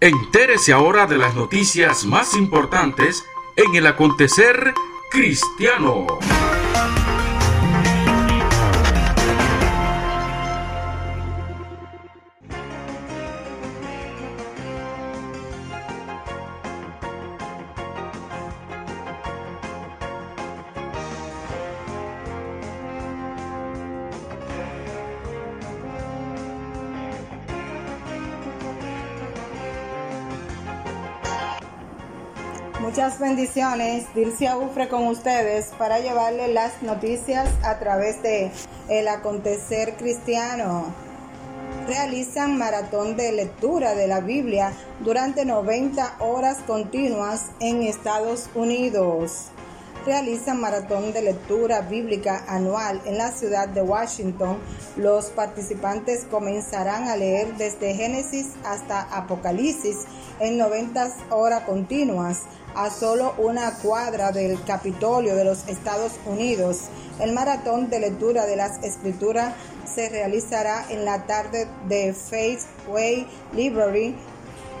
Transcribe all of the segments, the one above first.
Entérese ahora de las noticias más importantes en el acontecer cristiano. Muchas bendiciones, Dilcia Ufre con ustedes para llevarle las noticias a través de El Acontecer Cristiano. Realizan maratón de lectura de la Biblia durante 90 horas continuas en Estados Unidos. Realizan maratón de lectura bíblica anual en la ciudad de Washington. Los participantes comenzarán a leer desde Génesis hasta Apocalipsis en 90 horas continuas a solo una cuadra del Capitolio de los Estados Unidos. El maratón de lectura de las escrituras se realizará en la tarde de Faithway Library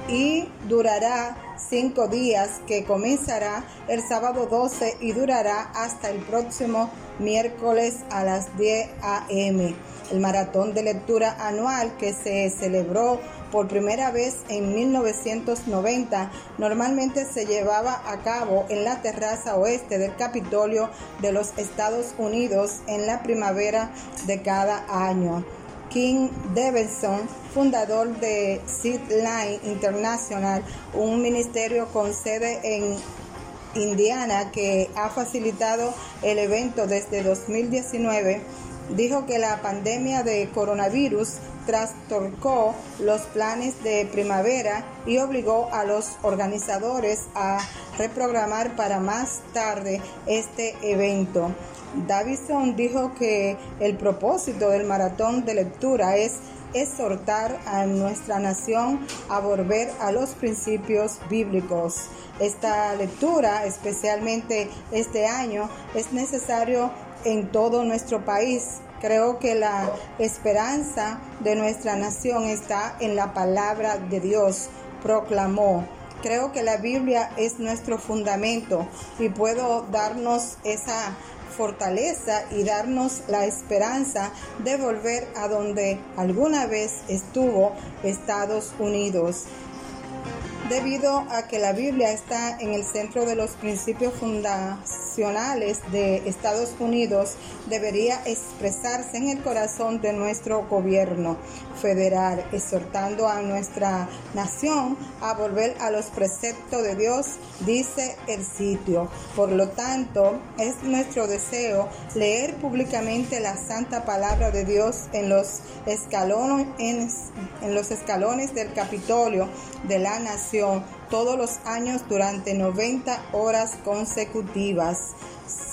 y durará cinco días que comenzará el sábado 12 y durará hasta el próximo miércoles a las 10 a.m. El maratón de lectura anual que se celebró por primera vez en 1990 normalmente se llevaba a cabo en la terraza oeste del Capitolio de los Estados Unidos en la primavera de cada año. King Davidson, fundador de Seedline International, un ministerio con sede en Indiana que ha facilitado el evento desde 2019, dijo que la pandemia de coronavirus trastorcó los planes de primavera y obligó a los organizadores a reprogramar para más tarde este evento. Davison dijo que el propósito del maratón de lectura es exhortar a nuestra nación a volver a los principios bíblicos. Esta lectura, especialmente este año, es necesario en todo nuestro país. Creo que la esperanza de nuestra nación está en la palabra de Dios, proclamó. Creo que la Biblia es nuestro fundamento y puedo darnos esa fortaleza y darnos la esperanza de volver a donde alguna vez estuvo Estados Unidos debido a que la Biblia está en el centro de los principios fundacionales de Estados Unidos, debería expresarse en el corazón de nuestro gobierno federal, exhortando a nuestra nación a volver a los preceptos de Dios, dice el sitio. Por lo tanto, es nuestro deseo leer públicamente la santa palabra de Dios en los escalones, en, los escalones del Capitolio de la nación todos los años durante 90 horas consecutivas.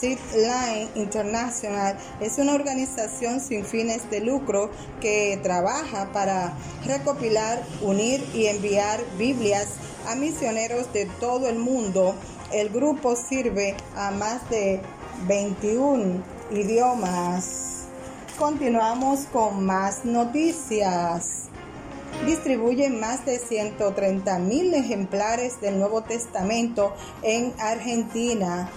Line International es una organización sin fines de lucro que trabaja para recopilar, unir y enviar Biblias a misioneros de todo el mundo. El grupo sirve a más de 21 idiomas. Continuamos con más noticias distribuye más de 130 mil ejemplares del Nuevo Testamento en Argentina.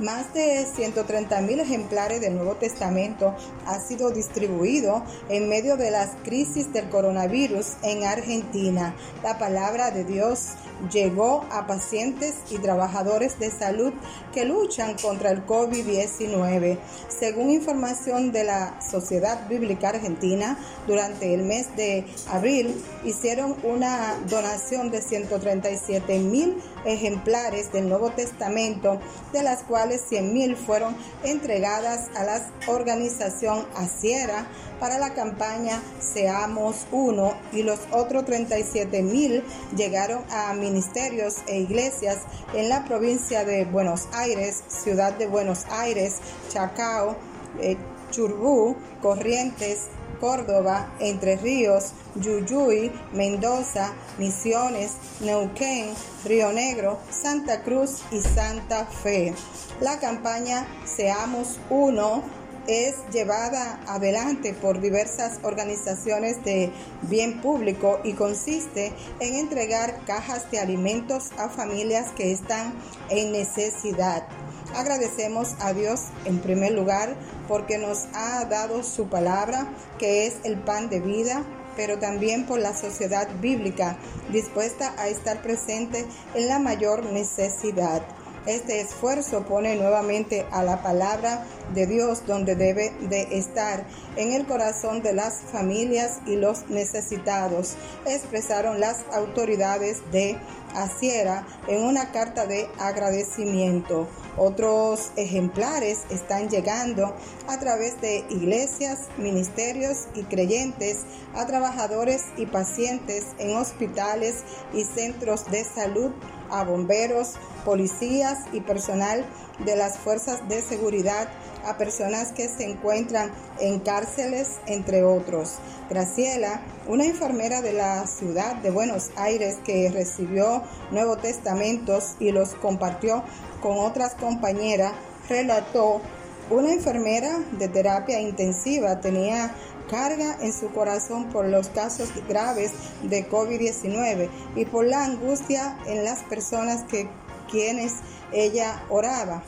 Más de 130 mil ejemplares del Nuevo Testamento ha sido distribuido en medio de las crisis del coronavirus en Argentina. La palabra de Dios llegó a pacientes y trabajadores de salud que luchan contra el COVID-19. Según información de la Sociedad Bíblica Argentina, durante el mes de abril hicieron una donación de 137 mil ejemplares del Nuevo Testamento, de las cuales 100 mil fueron entregadas a la organización Asiera para la campaña Seamos Uno y los otros 37 mil llegaron a ministerios e iglesias en la provincia de Buenos Aires, ciudad de Buenos Aires, Chacao, eh, Churbú, Corrientes, Córdoba, Entre Ríos, Yuyuy, Mendoza, Misiones, Neuquén, Río Negro, Santa Cruz y Santa Fe. La campaña Seamos Uno es llevada adelante por diversas organizaciones de bien público y consiste en entregar cajas de alimentos a familias que están en necesidad. Agradecemos a Dios en primer lugar porque nos ha dado su palabra, que es el pan de vida, pero también por la sociedad bíblica dispuesta a estar presente en la mayor necesidad. Este esfuerzo pone nuevamente a la palabra de Dios donde debe de estar, en el corazón de las familias y los necesitados, expresaron las autoridades de Asiera en una carta de agradecimiento. Otros ejemplares están llegando a través de iglesias, ministerios y creyentes a trabajadores y pacientes en hospitales y centros de salud, a bomberos, policías y personal de las fuerzas de seguridad a personas que se encuentran en cárceles, entre otros. Graciela, una enfermera de la ciudad de Buenos Aires que recibió Nuevos Testamentos y los compartió con otras compañeras, relató, una enfermera de terapia intensiva tenía carga en su corazón por los casos graves de COVID-19 y por la angustia en las personas que quienes ella oraba.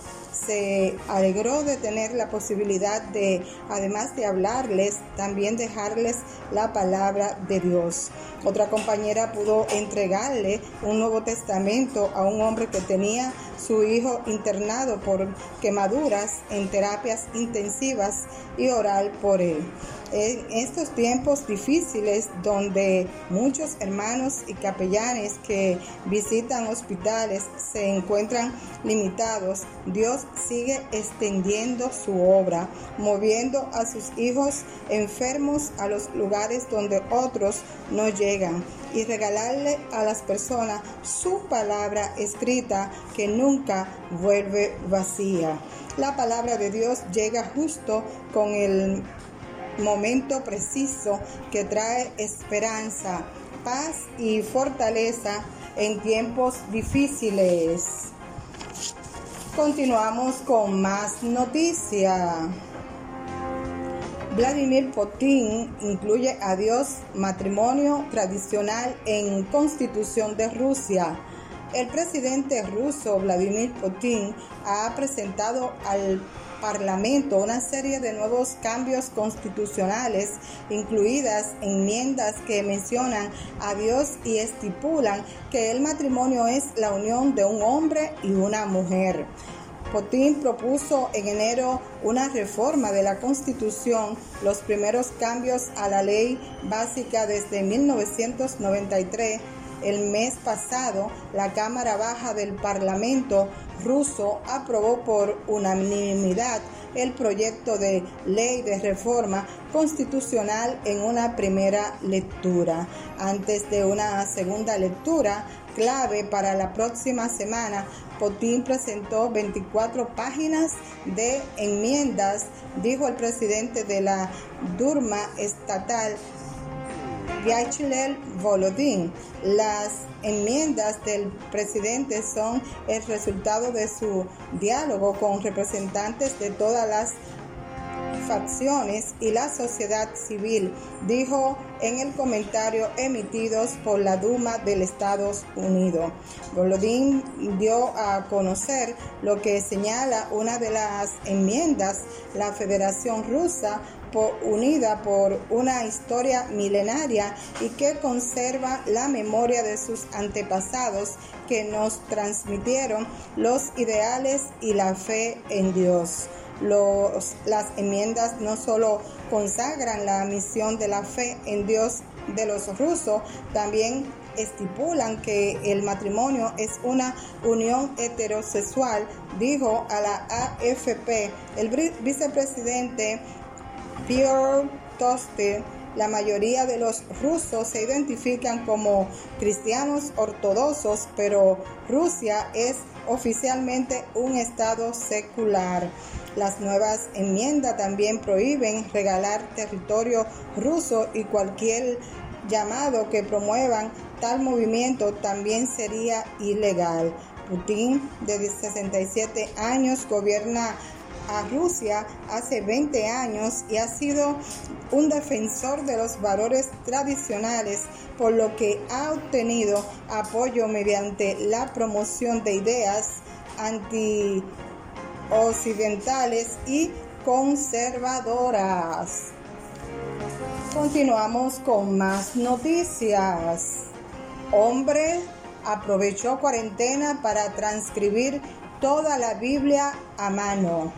Se alegró de tener la posibilidad de, además de hablarles, también dejarles la palabra de Dios. Otra compañera pudo entregarle un Nuevo Testamento a un hombre que tenía su hijo internado por quemaduras en terapias intensivas y orar por él en estos tiempos difíciles donde muchos hermanos y capellanes que visitan hospitales se encuentran limitados, Dios sigue extendiendo su obra, moviendo a sus hijos enfermos a los lugares donde otros no llegan y regalarle a las personas su palabra escrita que nunca vuelve vacía. La palabra de Dios llega justo con el momento preciso que trae esperanza, paz y fortaleza en tiempos difíciles. Continuamos con más noticias. Vladimir Putin incluye adiós matrimonio tradicional en Constitución de Rusia. El presidente ruso Vladimir Putin ha presentado al Parlamento una serie de nuevos cambios constitucionales, incluidas enmiendas que mencionan a Dios y estipulan que el matrimonio es la unión de un hombre y una mujer. Putin propuso en enero una reforma de la Constitución, los primeros cambios a la ley básica desde 1993 el mes pasado, la Cámara Baja del Parlamento ruso aprobó por unanimidad el proyecto de ley de reforma constitucional en una primera lectura. Antes de una segunda lectura, clave para la próxima semana, Putin presentó 24 páginas de enmiendas, dijo el presidente de la Durma estatal Vyacheslav Volodin. Las enmiendas del presidente son el resultado de su diálogo con representantes de todas las facciones y la sociedad civil, dijo en el comentario emitidos por la Duma del Estados Unidos. Volodín dio a conocer lo que señala una de las enmiendas, la Federación Rusa unida por una historia milenaria y que conserva la memoria de sus antepasados que nos transmitieron los ideales y la fe en Dios. las enmiendas no solo consagran la misión de la fe en Dios de los rusos, también estipulan que el matrimonio es una unión heterosexual, dijo a la AFP el vicepresidente Pierre Toste, la mayoría de los rusos se identifican como cristianos ortodoxos, pero Rusia es oficialmente un estado secular. Las nuevas enmiendas también prohíben regalar territorio ruso y cualquier llamado que promuevan tal movimiento también sería ilegal. Putin, de 67 años, gobierna a Rusia hace 20 años y ha sido un defensor de los valores tradicionales, por lo que ha obtenido apoyo mediante la promoción de ideas anti-occidentales y conservadoras. Continuamos con más noticias. Hombre aprovechó cuarentena para transcribir toda la Biblia a mano.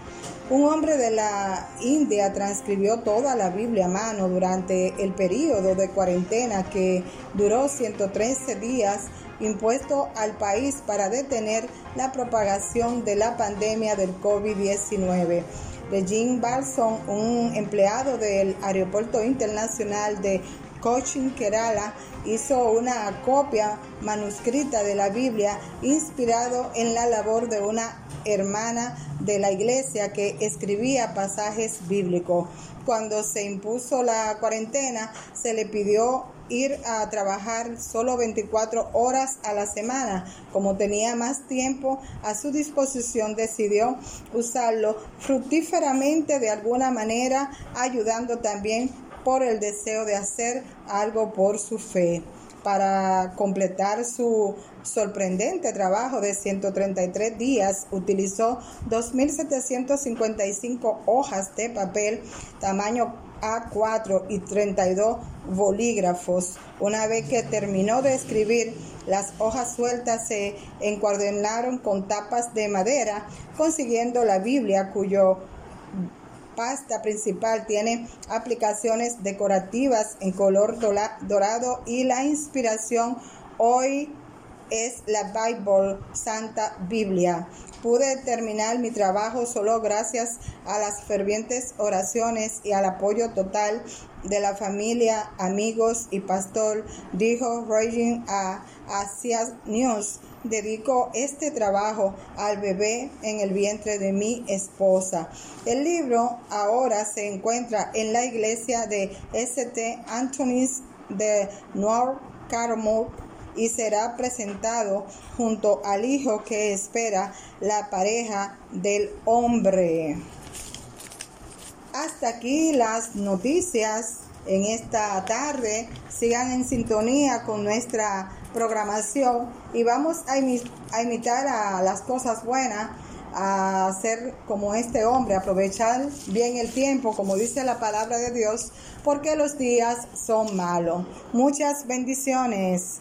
Un hombre de la India transcribió toda la Biblia a mano durante el periodo de cuarentena que duró 113 días impuesto al país para detener la propagación de la pandemia del COVID-19. Regine Balson, un empleado del Aeropuerto Internacional de Cochin, Kerala, hizo una copia manuscrita de la Biblia inspirado en la labor de una hermana de la iglesia que escribía pasajes bíblicos. Cuando se impuso la cuarentena, se le pidió ir a trabajar solo 24 horas a la semana. Como tenía más tiempo a su disposición, decidió usarlo fructíferamente de alguna manera, ayudando también por el deseo de hacer algo por su fe. Para completar su sorprendente trabajo de 133 días, utilizó 2.755 hojas de papel tamaño A4 y 32 bolígrafos. Una vez que terminó de escribir, las hojas sueltas se encuadernaron con tapas de madera, consiguiendo la Biblia cuyo pasta principal tiene aplicaciones decorativas en color dorado y la inspiración hoy es la Bible, Santa Biblia. Pude terminar mi trabajo solo gracias a las fervientes oraciones y al apoyo total de la familia, amigos y pastor, dijo Raging a Asia News. Dedico este trabajo al bebé en el vientre de mi esposa. El libro ahora se encuentra en la iglesia de St. Anthony's de North Carolina y será presentado junto al hijo que espera la pareja del hombre. Hasta aquí las noticias en esta tarde. Sigan en sintonía con nuestra programación y vamos a, imitar a las cosas buenas a ser como este hombre, aprovechar bien el tiempo, como dice la palabra de Dios, porque los días son malos. Muchas bendiciones.